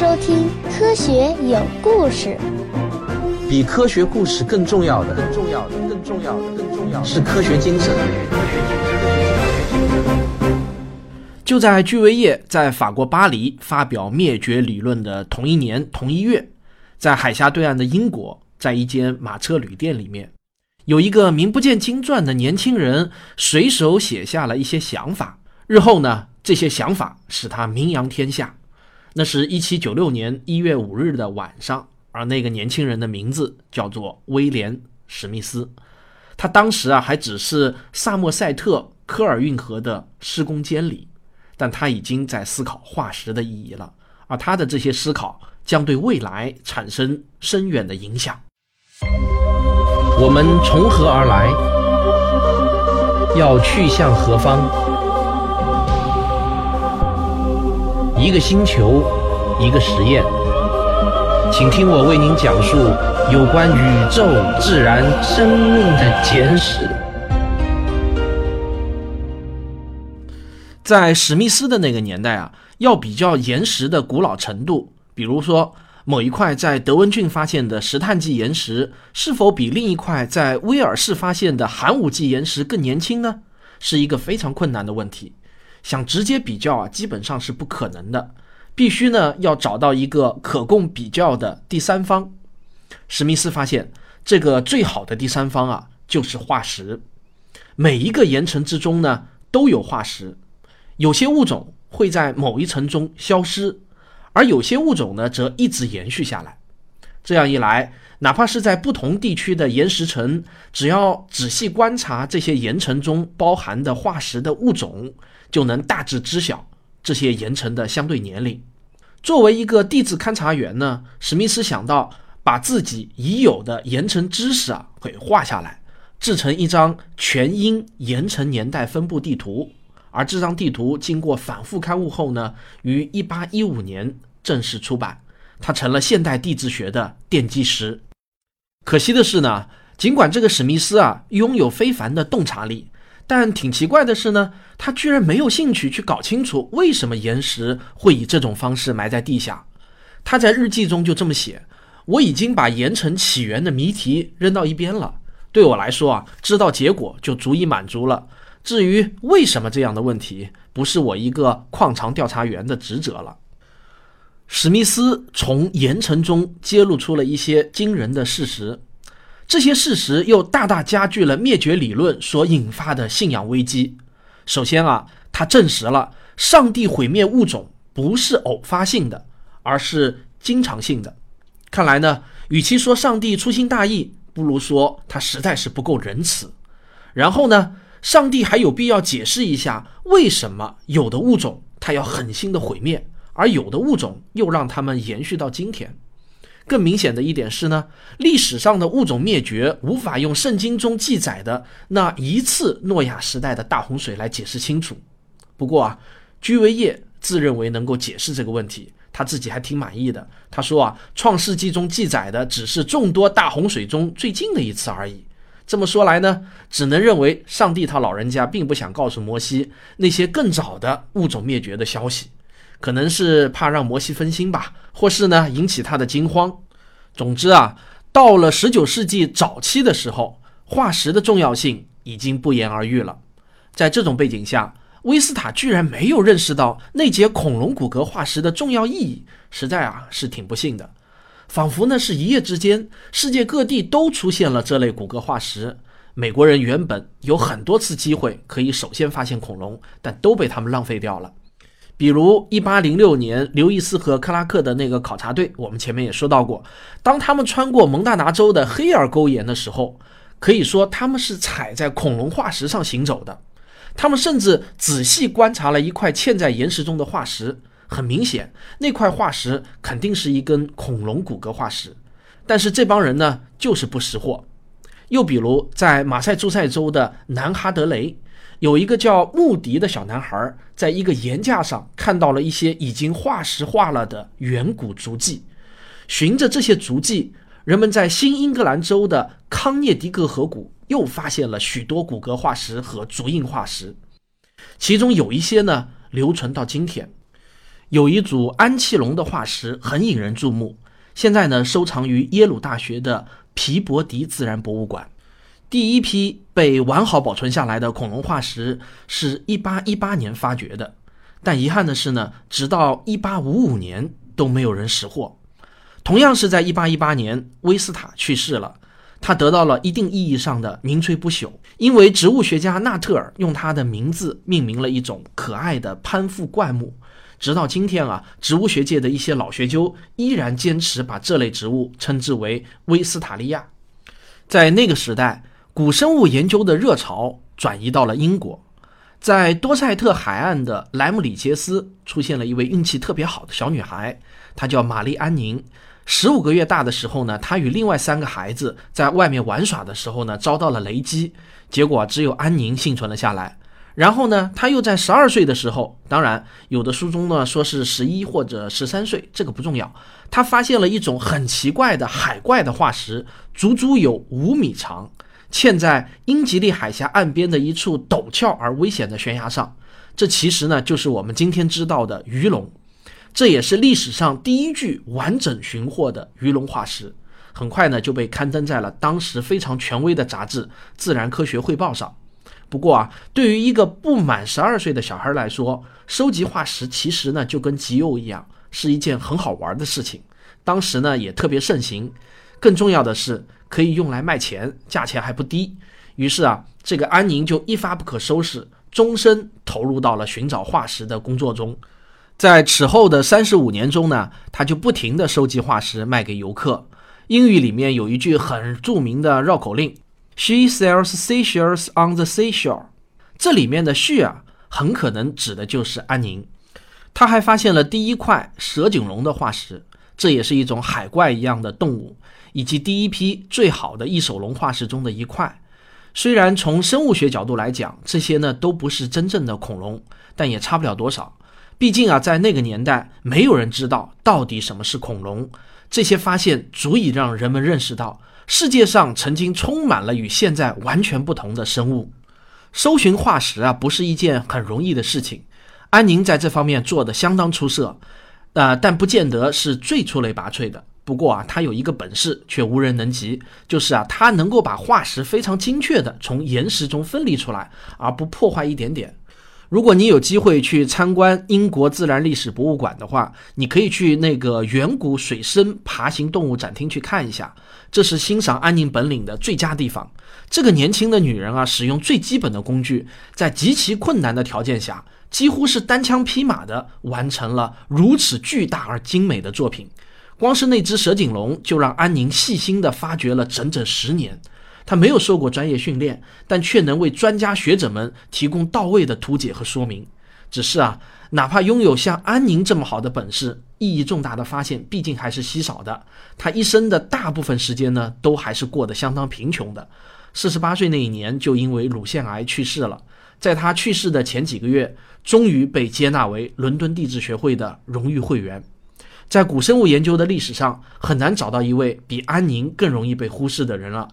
收听《科学有故事》。比科学故事更重要的，更重要的，更重要的，更重要的是科学精神。就在居维叶在法国巴黎发表灭绝理论的同一年同一月，在海峡对岸的英国，在一间马车旅店里面，有一个名不见经传的年轻人随手写下了一些想法。日后呢，这些想法使他名扬天下。那是一七九六年一月五日的晚上，而那个年轻人的名字叫做威廉·史密斯。他当时啊，还只是萨默塞特科尔运河的施工监理，但他已经在思考化石的意义了。而他的这些思考将对未来产生深远的影响。我们从何而来？要去向何方？一个星球，一个实验，请听我为您讲述有关宇宙、自然、生命的简史。在史密斯的那个年代啊，要比较岩石的古老程度，比如说某一块在德文郡发现的石炭纪岩石，是否比另一块在威尔士发现的寒武纪岩石更年轻呢？是一个非常困难的问题。想直接比较啊，基本上是不可能的。必须呢要找到一个可供比较的第三方。史密斯发现，这个最好的第三方啊，就是化石。每一个岩层之中呢都有化石。有些物种会在某一层中消失，而有些物种呢则一直延续下来。这样一来，哪怕是在不同地区的岩石层，只要仔细观察这些岩层中包含的化石的物种。就能大致知晓这些岩层的相对年龄。作为一个地质勘察员呢，史密斯想到把自己已有的岩层知识啊给画下来，制成一张全英岩层年代分布地图。而这张地图经过反复刊物后呢，于1815年正式出版，它成了现代地质学的奠基石。可惜的是呢，尽管这个史密斯啊拥有非凡的洞察力。但挺奇怪的是呢，他居然没有兴趣去搞清楚为什么岩石会以这种方式埋在地下。他在日记中就这么写：“我已经把岩层起源的谜题扔到一边了。对我来说啊，知道结果就足以满足了。至于为什么这样的问题，不是我一个矿场调查员的职责了。”史密斯从岩层中揭露出了一些惊人的事实。这些事实又大大加剧了灭绝理论所引发的信仰危机。首先啊，他证实了上帝毁灭物种不是偶发性的，而是经常性的。看来呢，与其说上帝粗心大意，不如说他实在是不够仁慈。然后呢，上帝还有必要解释一下，为什么有的物种他要狠心的毁灭，而有的物种又让他们延续到今天。更明显的一点是呢，历史上的物种灭绝无法用圣经中记载的那一次诺亚时代的大洪水来解释清楚。不过啊，居维叶自认为能够解释这个问题，他自己还挺满意的。他说啊，创世纪中记载的只是众多大洪水中最近的一次而已。这么说来呢，只能认为上帝他老人家并不想告诉摩西那些更早的物种灭绝的消息。可能是怕让摩西分心吧，或是呢引起他的惊慌。总之啊，到了十九世纪早期的时候，化石的重要性已经不言而喻了。在这种背景下，威斯塔居然没有认识到那节恐龙骨骼化石的重要意义，实在啊是挺不幸的。仿佛呢是一夜之间，世界各地都出现了这类骨骼化石。美国人原本有很多次机会可以首先发现恐龙，但都被他们浪费掉了。比如，一八零六年，刘易斯和克拉克的那个考察队，我们前面也说到过，当他们穿过蒙大拿州的黑尔沟岩的时候，可以说他们是踩在恐龙化石上行走的。他们甚至仔细观察了一块嵌在岩石中的化石，很明显，那块化石肯定是一根恐龙骨骼化石。但是这帮人呢，就是不识货。又比如，在马赛诸塞州的南哈德雷。有一个叫穆迪的小男孩，在一个岩架上看到了一些已经化石化了的远古足迹。循着这些足迹，人们在新英格兰州的康涅狄格河谷又发现了许多骨骼化石和足印化石，其中有一些呢留存到今天。有一组安器龙的化石很引人注目，现在呢收藏于耶鲁大学的皮博迪自然博物馆。第一批被完好保存下来的恐龙化石是一八一八年发掘的，但遗憾的是呢，直到一八五五年都没有人识货。同样是在一八一八年，威斯塔去世了，他得到了一定意义上的名垂不朽，因为植物学家纳特尔用他的名字命名了一种可爱的攀附灌木。直到今天啊，植物学界的一些老学究依然坚持把这类植物称之为威斯塔利亚。在那个时代。古生物研究的热潮转移到了英国，在多塞特海岸的莱姆里杰斯出现了一位运气特别好的小女孩，她叫玛丽安宁。十五个月大的时候呢，她与另外三个孩子在外面玩耍的时候呢，遭到了雷击，结果只有安宁幸存了下来。然后呢，她又在十二岁的时候，当然有的书中呢说是十一或者十三岁，这个不重要。她发现了一种很奇怪的海怪的化石，足足有五米长。嵌在英吉利海峡岸边的一处陡峭而危险的悬崖上，这其实呢就是我们今天知道的鱼龙，这也是历史上第一具完整寻获的鱼龙化石。很快呢就被刊登在了当时非常权威的杂志《自然科学汇报》上。不过啊，对于一个不满十二岁的小孩来说，收集化石其实呢就跟集邮一样，是一件很好玩的事情。当时呢也特别盛行。更重要的是。可以用来卖钱，价钱还不低。于是啊，这个安宁就一发不可收拾，终身投入到了寻找化石的工作中。在此后的三十五年中呢，他就不停地收集化石卖给游客。英语里面有一句很著名的绕口令：“She sells seashells on the seashore。”这里面的 “she” 啊，很可能指的就是安宁。他还发现了第一块蛇颈龙的化石，这也是一种海怪一样的动物。以及第一批最好的翼手龙化石中的一块，虽然从生物学角度来讲，这些呢都不是真正的恐龙，但也差不了多少。毕竟啊，在那个年代，没有人知道到底什么是恐龙。这些发现足以让人们认识到，世界上曾经充满了与现在完全不同的生物。搜寻化石啊，不是一件很容易的事情。安宁在这方面做得相当出色，呃，但不见得是最出类拔萃的。不过啊，他有一个本事，却无人能及，就是啊，他能够把化石非常精确的从岩石中分离出来，而不破坏一点点。如果你有机会去参观英国自然历史博物馆的话，你可以去那个远古水生爬行动物展厅去看一下，这是欣赏安宁本领的最佳地方。这个年轻的女人啊，使用最基本的工具，在极其困难的条件下，几乎是单枪匹马的完成了如此巨大而精美的作品。光是那只蛇颈龙，就让安宁细心地发掘了整整十年。他没有受过专业训练，但却能为专家学者们提供到位的图解和说明。只是啊，哪怕拥有像安宁这么好的本事，意义重大的发现毕竟还是稀少的。他一生的大部分时间呢，都还是过得相当贫穷的。四十八岁那一年，就因为乳腺癌去世了。在他去世的前几个月，终于被接纳为伦敦地质学会的荣誉会员。在古生物研究的历史上，很难找到一位比安宁更容易被忽视的人了。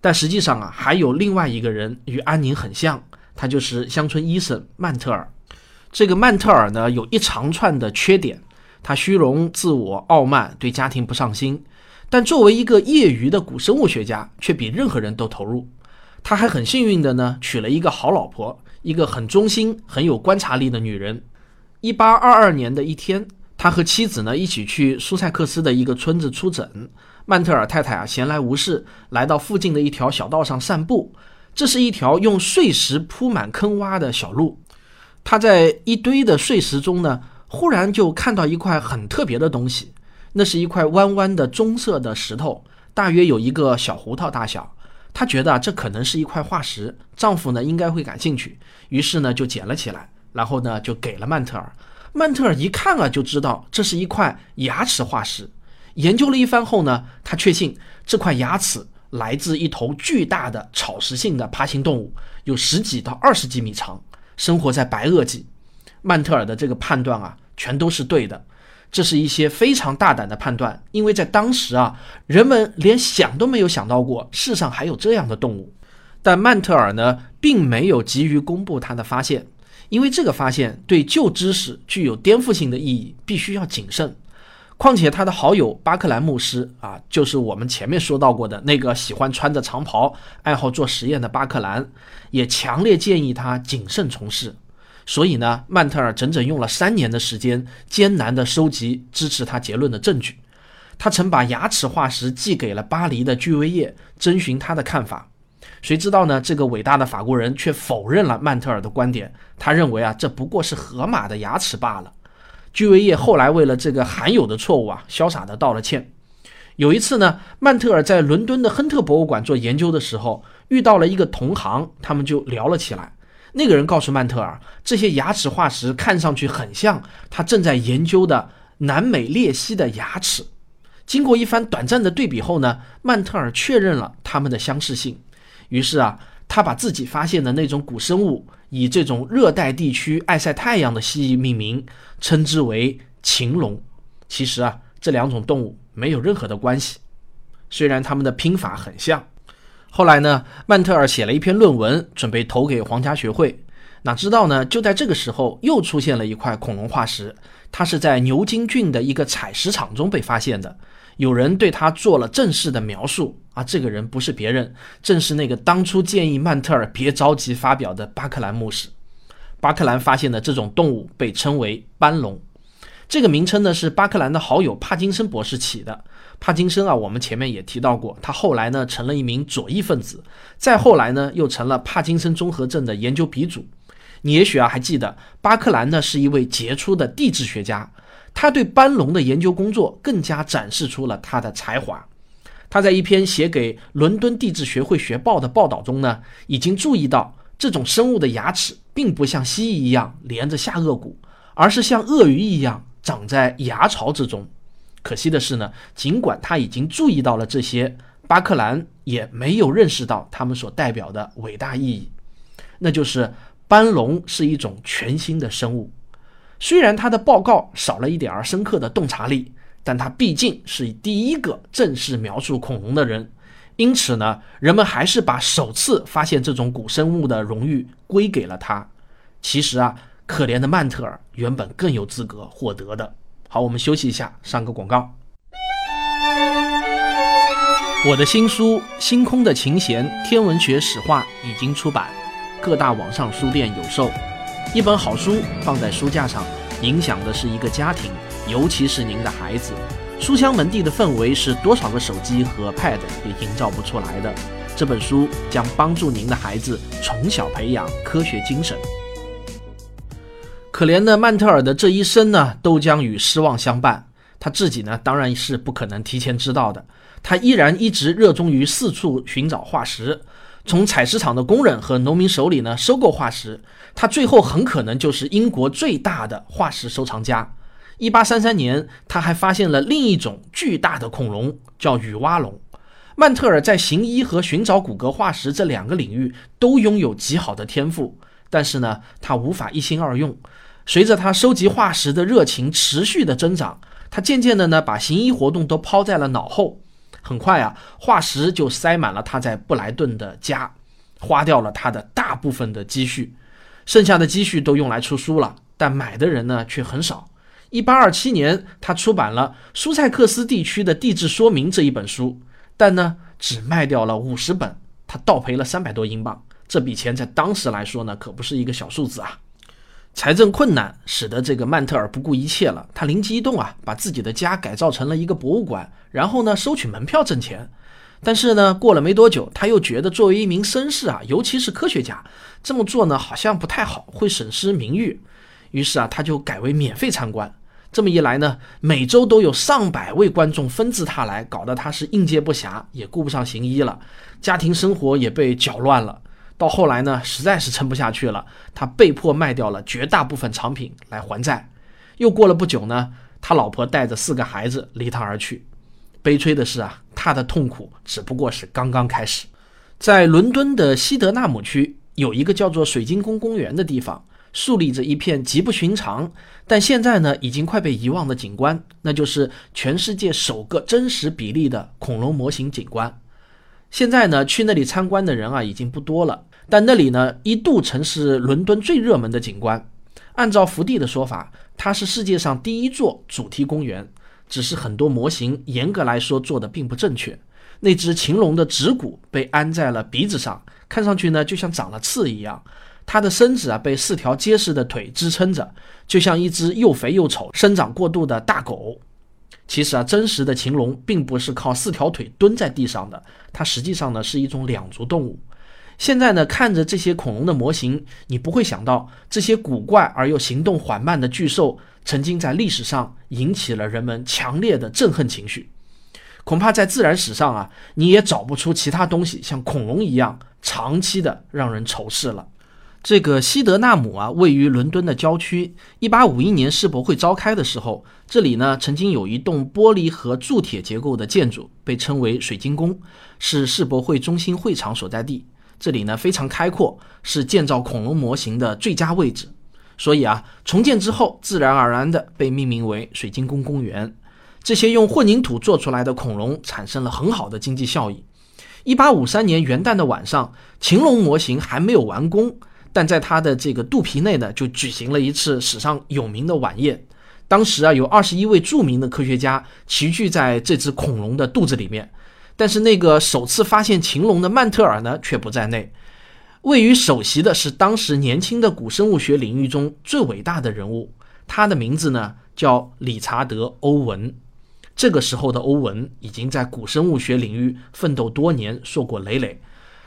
但实际上啊，还有另外一个人与安宁很像，他就是乡村医生曼特尔。这个曼特尔呢，有一长串的缺点：他虚荣、自我、傲慢，对家庭不上心。但作为一个业余的古生物学家，却比任何人都投入。他还很幸运的呢，娶了一个好老婆，一个很忠心、很有观察力的女人。一八二二年的一天。他和妻子呢一起去苏塞克斯的一个村子出诊。曼特尔太太啊闲来无事，来到附近的一条小道上散步。这是一条用碎石铺满坑洼的小路。他在一堆的碎石中呢，忽然就看到一块很特别的东西。那是一块弯弯的棕色的石头，大约有一个小胡桃大小。他觉得这可能是一块化石，丈夫呢应该会感兴趣，于是呢就捡了起来，然后呢就给了曼特尔。曼特尔一看啊，就知道这是一块牙齿化石。研究了一番后呢，他确信这块牙齿来自一头巨大的草食性的爬行动物，有十几到二十几米长，生活在白垩纪。曼特尔的这个判断啊，全都是对的。这是一些非常大胆的判断，因为在当时啊，人们连想都没有想到过世上还有这样的动物。但曼特尔呢，并没有急于公布他的发现，因为这个发现对旧知识具有颠覆性的意义，必须要谨慎。况且他的好友巴克兰牧师啊，就是我们前面说到过的那个喜欢穿着长袍、爱好做实验的巴克兰，也强烈建议他谨慎从事。所以呢，曼特尔整整用了三年的时间，艰难地收集支持他结论的证据。他曾把牙齿化石寄给了巴黎的居维叶，征询他的看法。谁知道呢？这个伟大的法国人却否认了曼特尔的观点。他认为啊，这不过是河马的牙齿罢了。居维叶后来为了这个罕有的错误啊，潇洒的道了歉。有一次呢，曼特尔在伦敦的亨特博物馆做研究的时候，遇到了一个同行，他们就聊了起来。那个人告诉曼特尔，这些牙齿化石看上去很像他正在研究的南美鬣蜥的牙齿。经过一番短暂的对比后呢，曼特尔确认了它们的相似性。于是啊，他把自己发现的那种古生物。以这种热带地区爱晒太阳的蜥蜴命名，称之为禽龙。其实啊，这两种动物没有任何的关系，虽然它们的拼法很像。后来呢，曼特尔写了一篇论文，准备投给皇家学会。哪知道呢，就在这个时候，又出现了一块恐龙化石，它是在牛津郡的一个采石场中被发现的。有人对他做了正式的描述啊，这个人不是别人，正是那个当初建议曼特尔别着急发表的巴克兰牧师。巴克兰发现的这种动物被称为斑龙，这个名称呢是巴克兰的好友帕金森博士起的。帕金森啊，我们前面也提到过，他后来呢成了一名左翼分子，再后来呢又成了帕金森综合症的研究鼻祖。你也许啊还记得，巴克兰呢是一位杰出的地质学家。他对斑龙的研究工作更加展示出了他的才华。他在一篇写给伦敦地质学会学报的报道中呢，已经注意到这种生物的牙齿并不像蜥蜴一样连着下颚骨，而是像鳄鱼一样长在牙槽之中。可惜的是呢，尽管他已经注意到了这些，巴克兰也没有认识到他们所代表的伟大意义，那就是斑龙是一种全新的生物。虽然他的报告少了一点儿深刻的洞察力，但他毕竟是第一个正式描述恐龙的人，因此呢，人们还是把首次发现这种古生物的荣誉归给了他。其实啊，可怜的曼特尔原本更有资格获得的。好，我们休息一下，上个广告。我的新书《星空的琴弦：天文学史话》已经出版，各大网上书店有售。一本好书放在书架上，影响的是一个家庭，尤其是您的孩子。书香门第的氛围是多少个手机和 Pad 也营造不出来的。这本书将帮助您的孩子从小培养科学精神。可怜的曼特尔的这一生呢，都将与失望相伴。他自己呢，当然是不可能提前知道的。他依然一直热衷于四处寻找化石。从采石场的工人和农民手里呢收购化石，他最后很可能就是英国最大的化石收藏家。一八三三年，他还发现了另一种巨大的恐龙，叫雨蛙龙。曼特尔在行医和寻找骨骼化石这两个领域都拥有极好的天赋，但是呢，他无法一心二用。随着他收集化石的热情持续的增长，他渐渐的呢把行医活动都抛在了脑后。很快啊，化石就塞满了他在布莱顿的家，花掉了他的大部分的积蓄，剩下的积蓄都用来出书了，但买的人呢却很少。一八二七年，他出版了《苏塞克斯地区的地质说明》这一本书，但呢只卖掉了五十本，他倒赔了三百多英镑。这笔钱在当时来说呢，可不是一个小数字啊。财政困难使得这个曼特尔不顾一切了。他灵机一动啊，把自己的家改造成了一个博物馆，然后呢收取门票挣钱。但是呢，过了没多久，他又觉得作为一名绅士啊，尤其是科学家，这么做呢好像不太好，会损失名誉。于是啊，他就改为免费参观。这么一来呢，每周都有上百位观众纷至沓来，搞得他是应接不暇，也顾不上行医了，家庭生活也被搅乱了。到后来呢，实在是撑不下去了，他被迫卖掉了绝大部分藏品来还债。又过了不久呢，他老婆带着四个孩子离他而去。悲催的是啊，他的痛苦只不过是刚刚开始。在伦敦的西德纳姆区，有一个叫做水晶宫公园的地方，树立着一片极不寻常，但现在呢已经快被遗忘的景观，那就是全世界首个真实比例的恐龙模型景观。现在呢，去那里参观的人啊已经不多了，但那里呢一度曾是伦敦最热门的景观。按照福地的说法，它是世界上第一座主题公园。只是很多模型严格来说做的并不正确。那只禽龙的指骨被安在了鼻子上，看上去呢就像长了刺一样。它的身子啊被四条结实的腿支撑着，就像一只又肥又丑、生长过度的大狗。其实啊，真实的禽龙并不是靠四条腿蹲在地上的，它实际上呢是一种两足动物。现在呢，看着这些恐龙的模型，你不会想到这些古怪而又行动缓慢的巨兽，曾经在历史上引起了人们强烈的憎恨情绪。恐怕在自然史上啊，你也找不出其他东西像恐龙一样长期的让人仇视了。这个西德纳姆啊，位于伦敦的郊区。一八五一年世博会召开的时候，这里呢曾经有一栋玻璃和铸铁结构的建筑，被称为水晶宫，是世博会中心会场所在地。这里呢非常开阔，是建造恐龙模型的最佳位置，所以啊，重建之后自然而然的被命名为水晶宫公园。这些用混凝土做出来的恐龙产生了很好的经济效益。一八五三年元旦的晚上，禽龙模型还没有完工，但在它的这个肚皮内呢，就举行了一次史上有名的晚宴。当时啊，有二十一位著名的科学家齐聚在这只恐龙的肚子里面。但是那个首次发现禽龙的曼特尔呢，却不在内。位于首席的是当时年轻的古生物学领域中最伟大的人物，他的名字呢叫理查德·欧文。这个时候的欧文已经在古生物学领域奋斗多年，硕果累累。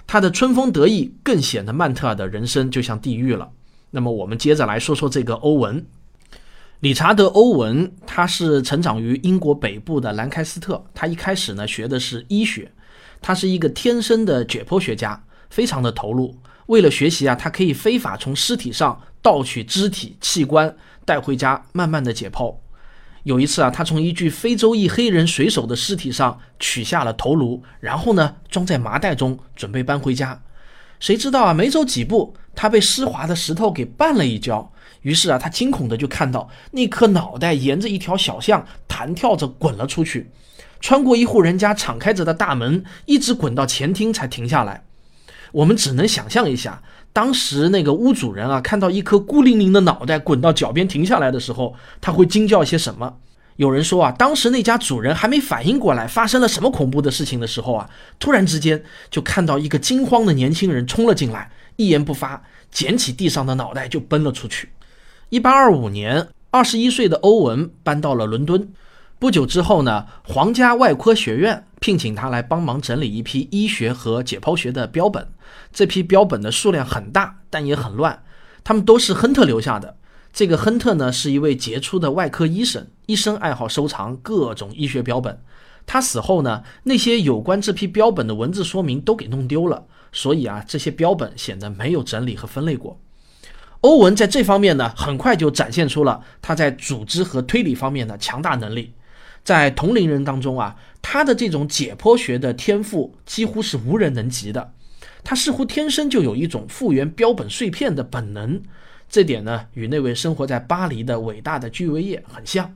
他的春风得意，更显得曼特尔的人生就像地狱了。那么，我们接着来说说这个欧文。理查德·欧文，他是成长于英国北部的兰开斯特。他一开始呢学的是医学，他是一个天生的解剖学家，非常的投入。为了学习啊，他可以非法从尸体上盗取肢体器官带回家，慢慢的解剖。有一次啊，他从一具非洲裔黑人水手的尸体上取下了头颅，然后呢装在麻袋中，准备搬回家。谁知道啊，没走几步，他被湿滑的石头给绊了一跤。于是啊，他惊恐的就看到那颗脑袋沿着一条小巷弹跳着滚了出去，穿过一户人家敞开着的大门，一直滚到前厅才停下来。我们只能想象一下，当时那个屋主人啊，看到一颗孤零零的脑袋滚到脚边停下来的时候，他会惊叫些什么？有人说啊，当时那家主人还没反应过来发生了什么恐怖的事情的时候啊，突然之间就看到一个惊慌的年轻人冲了进来，一言不发，捡起地上的脑袋就奔了出去。一八二五年，二十一岁的欧文搬到了伦敦。不久之后呢，皇家外科学院聘请他来帮忙整理一批医学和解剖学的标本。这批标本的数量很大，但也很乱。他们都是亨特留下的。这个亨特呢，是一位杰出的外科医生，一生爱好收藏各种医学标本。他死后呢，那些有关这批标本的文字说明都给弄丢了，所以啊，这些标本显得没有整理和分类过。欧文在这方面呢，很快就展现出了他在组织和推理方面的强大能力。在同龄人当中啊，他的这种解剖学的天赋几乎是无人能及的。他似乎天生就有一种复原标本碎片的本能，这点呢，与那位生活在巴黎的伟大的居维叶很像。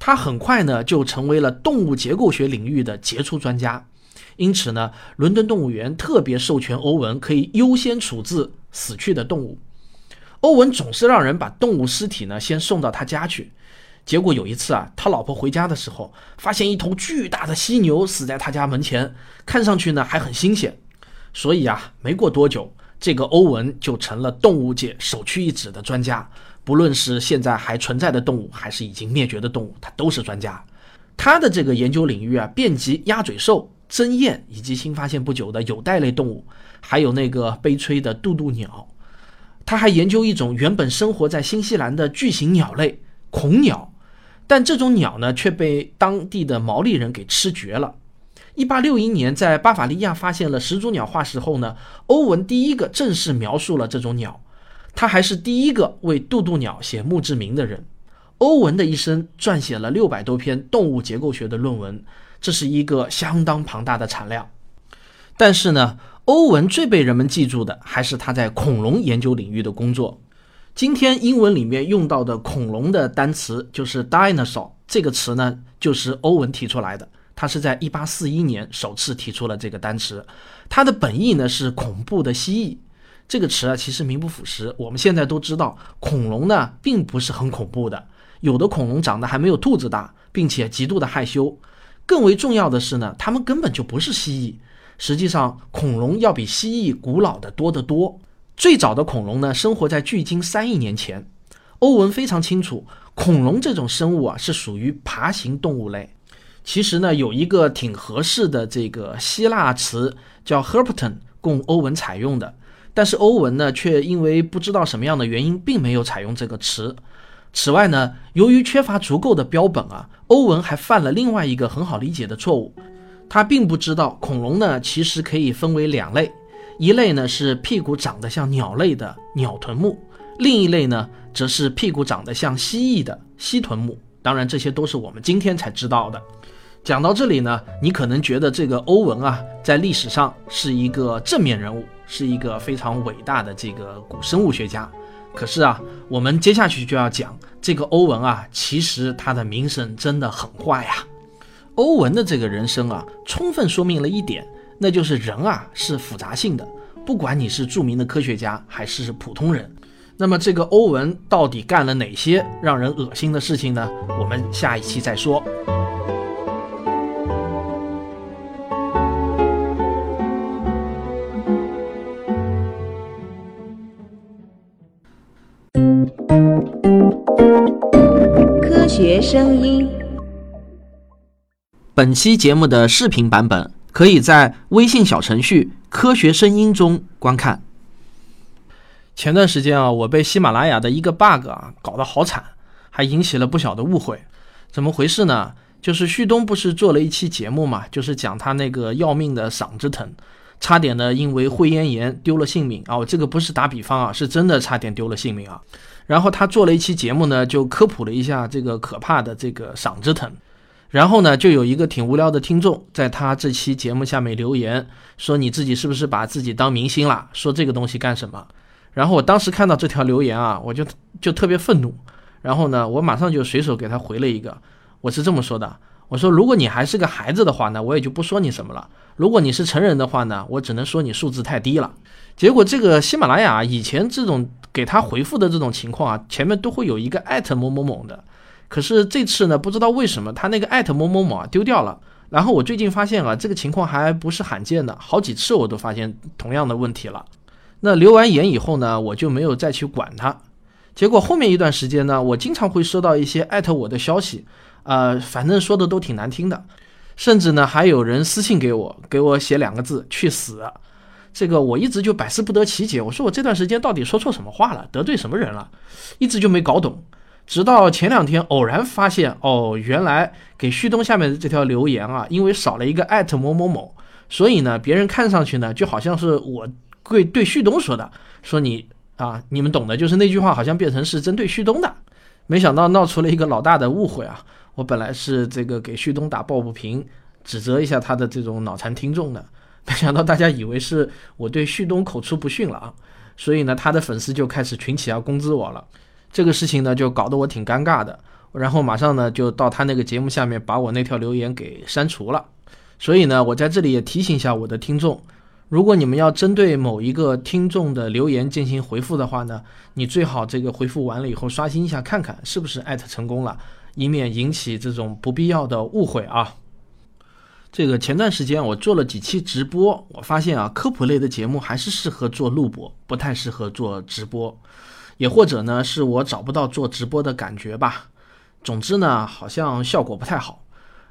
他很快呢，就成为了动物结构学领域的杰出专家。因此呢，伦敦动物园特别授权欧文可以优先处置死去的动物。欧文总是让人把动物尸体呢先送到他家去，结果有一次啊，他老婆回家的时候，发现一头巨大的犀牛死在他家门前，看上去呢还很新鲜，所以啊，没过多久，这个欧文就成了动物界首屈一指的专家，不论是现在还存在的动物，还是已经灭绝的动物，他都是专家。他的这个研究领域啊，遍及鸭嘴兽、针鼹以及新发现不久的有袋类动物，还有那个悲催的渡渡鸟。他还研究一种原本生活在新西兰的巨型鸟类恐鸟，但这种鸟呢却被当地的毛利人给吃绝了。一八六一年，在巴伐利亚发现了始祖鸟化石后呢，欧文第一个正式描述了这种鸟，他还是第一个为渡渡鸟写墓志铭的人。欧文的一生撰写了六百多篇动物结构学的论文，这是一个相当庞大的产量。但是呢。欧文最被人们记住的还是他在恐龙研究领域的工作。今天英文里面用到的恐龙的单词就是 dinosaur，这个词呢就是欧文提出来的。他是在一八四一年首次提出了这个单词，它的本意呢是恐怖的蜥蜴。这个词啊，其实名不副实。我们现在都知道，恐龙呢并不是很恐怖的，有的恐龙长得还没有兔子大，并且极度的害羞。更为重要的是呢，它们根本就不是蜥蜴。实际上，恐龙要比蜥蜴古老的多得多。最早的恐龙呢，生活在距今三亿年前。欧文非常清楚，恐龙这种生物啊，是属于爬行动物类。其实呢，有一个挺合适的这个希腊词叫 herpeton，供欧文采用的。但是欧文呢，却因为不知道什么样的原因，并没有采用这个词。此外呢，由于缺乏足够的标本啊，欧文还犯了另外一个很好理解的错误。他并不知道恐龙呢，其实可以分为两类，一类呢是屁股长得像鸟类的鸟臀目，另一类呢。则是屁股长得像蜥蜴的蜥臀目，当然这些都是我们今天才知道的。讲到这里呢，你可能觉得这个欧文啊，在历史上是一个正面人物，是一个非常伟大的这个古生物学家。可是啊，我们接下去就要讲这个欧文啊，其实他的名声真的很坏呀。欧文的这个人生啊，充分说明了一点，那就是人啊是复杂性的，不管你是著名的科学家还是普通人。那么这个欧文到底干了哪些让人恶心的事情呢？我们下一期再说。科学声音，本期节目的视频版本可以在微信小程序“科学声音”中观看。前段时间啊，我被喜马拉雅的一个 bug 啊搞得好惨，还引起了不小的误会。怎么回事呢？就是旭东不是做了一期节目嘛，就是讲他那个要命的嗓子疼，差点呢因为会咽炎丢了性命啊！我这个不是打比方啊，是真的差点丢了性命啊。然后他做了一期节目呢，就科普了一下这个可怕的这个嗓子疼。然后呢，就有一个挺无聊的听众在他这期节目下面留言说：“你自己是不是把自己当明星了？说这个东西干什么？”然后我当时看到这条留言啊，我就就特别愤怒。然后呢，我马上就随手给他回了一个，我是这么说的：我说如果你还是个孩子的话呢，我也就不说你什么了；如果你是成人的话呢，我只能说你素质太低了。结果这个喜马拉雅以前这种给他回复的这种情况啊，前面都会有一个艾特某某某的，可是这次呢，不知道为什么他那个艾特某某某啊丢掉了。然后我最近发现啊，这个情况还不是罕见的，好几次我都发现同样的问题了。那留完言以后呢，我就没有再去管他。结果后面一段时间呢，我经常会收到一些艾特我的消息，呃，反正说的都挺难听的，甚至呢还有人私信给我，给我写两个字“去死”。这个我一直就百思不得其解，我说我这段时间到底说错什么话了，得罪什么人了，一直就没搞懂。直到前两天偶然发现，哦，原来给旭东下面的这条留言啊，因为少了一个艾特某某某，所以呢，别人看上去呢就好像是我。对对旭东说的，说你啊，你们懂的，就是那句话好像变成是针对旭东的，没想到闹出了一个老大的误会啊！我本来是这个给旭东打抱不平，指责一下他的这种脑残听众的，没想到大家以为是我对旭东口出不逊了啊！所以呢，他的粉丝就开始群起要攻击我了，这个事情呢就搞得我挺尴尬的，然后马上呢就到他那个节目下面把我那条留言给删除了。所以呢，我在这里也提醒一下我的听众。如果你们要针对某一个听众的留言进行回复的话呢，你最好这个回复完了以后刷新一下，看看是不是艾特成功了，以免引起这种不必要的误会啊。这个前段时间我做了几期直播，我发现啊，科普类的节目还是适合做录播，不太适合做直播，也或者呢是我找不到做直播的感觉吧。总之呢，好像效果不太好。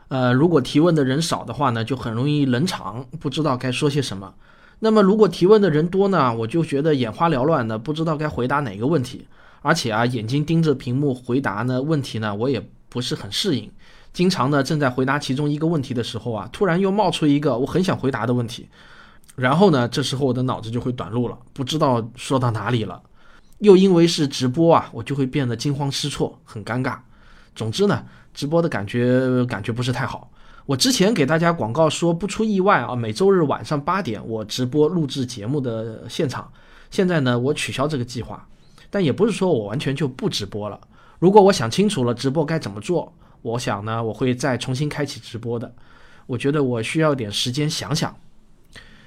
呃，如果提问的人少的话呢，就很容易冷场，不知道该说些什么。那么，如果提问的人多呢，我就觉得眼花缭乱的，不知道该回答哪个问题。而且啊，眼睛盯着屏幕回答呢问题呢，我也不是很适应。经常呢，正在回答其中一个问题的时候啊，突然又冒出一个我很想回答的问题，然后呢，这时候我的脑子就会短路了，不知道说到哪里了。又因为是直播啊，我就会变得惊慌失措，很尴尬。总之呢，直播的感觉感觉不是太好。我之前给大家广告说，不出意外啊，每周日晚上八点我直播录制节目的现场。现在呢，我取消这个计划，但也不是说我完全就不直播了。如果我想清楚了直播该怎么做，我想呢，我会再重新开启直播的。我觉得我需要点时间想想。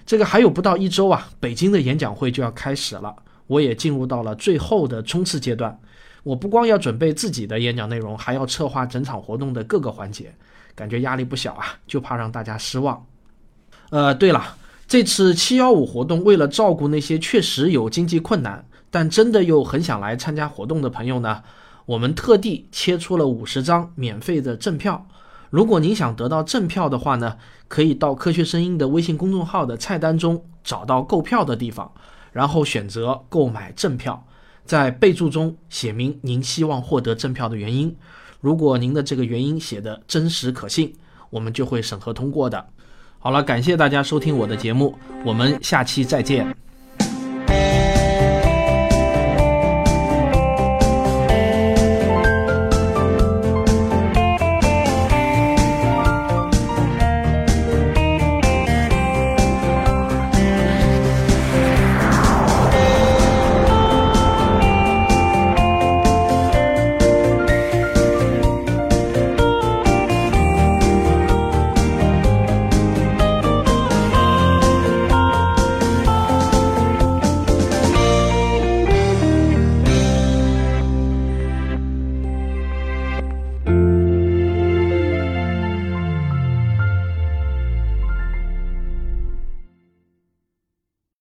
这个还有不到一周啊，北京的演讲会就要开始了，我也进入到了最后的冲刺阶段。我不光要准备自己的演讲内容，还要策划整场活动的各个环节，感觉压力不小啊，就怕让大家失望。呃，对了，这次七幺五活动为了照顾那些确实有经济困难，但真的又很想来参加活动的朋友呢，我们特地切出了五十张免费的赠票。如果您想得到赠票的话呢，可以到科学声音的微信公众号的菜单中找到购票的地方，然后选择购买赠票。在备注中写明您希望获得赠票的原因，如果您的这个原因写的真实可信，我们就会审核通过的。好了，感谢大家收听我的节目，我们下期再见。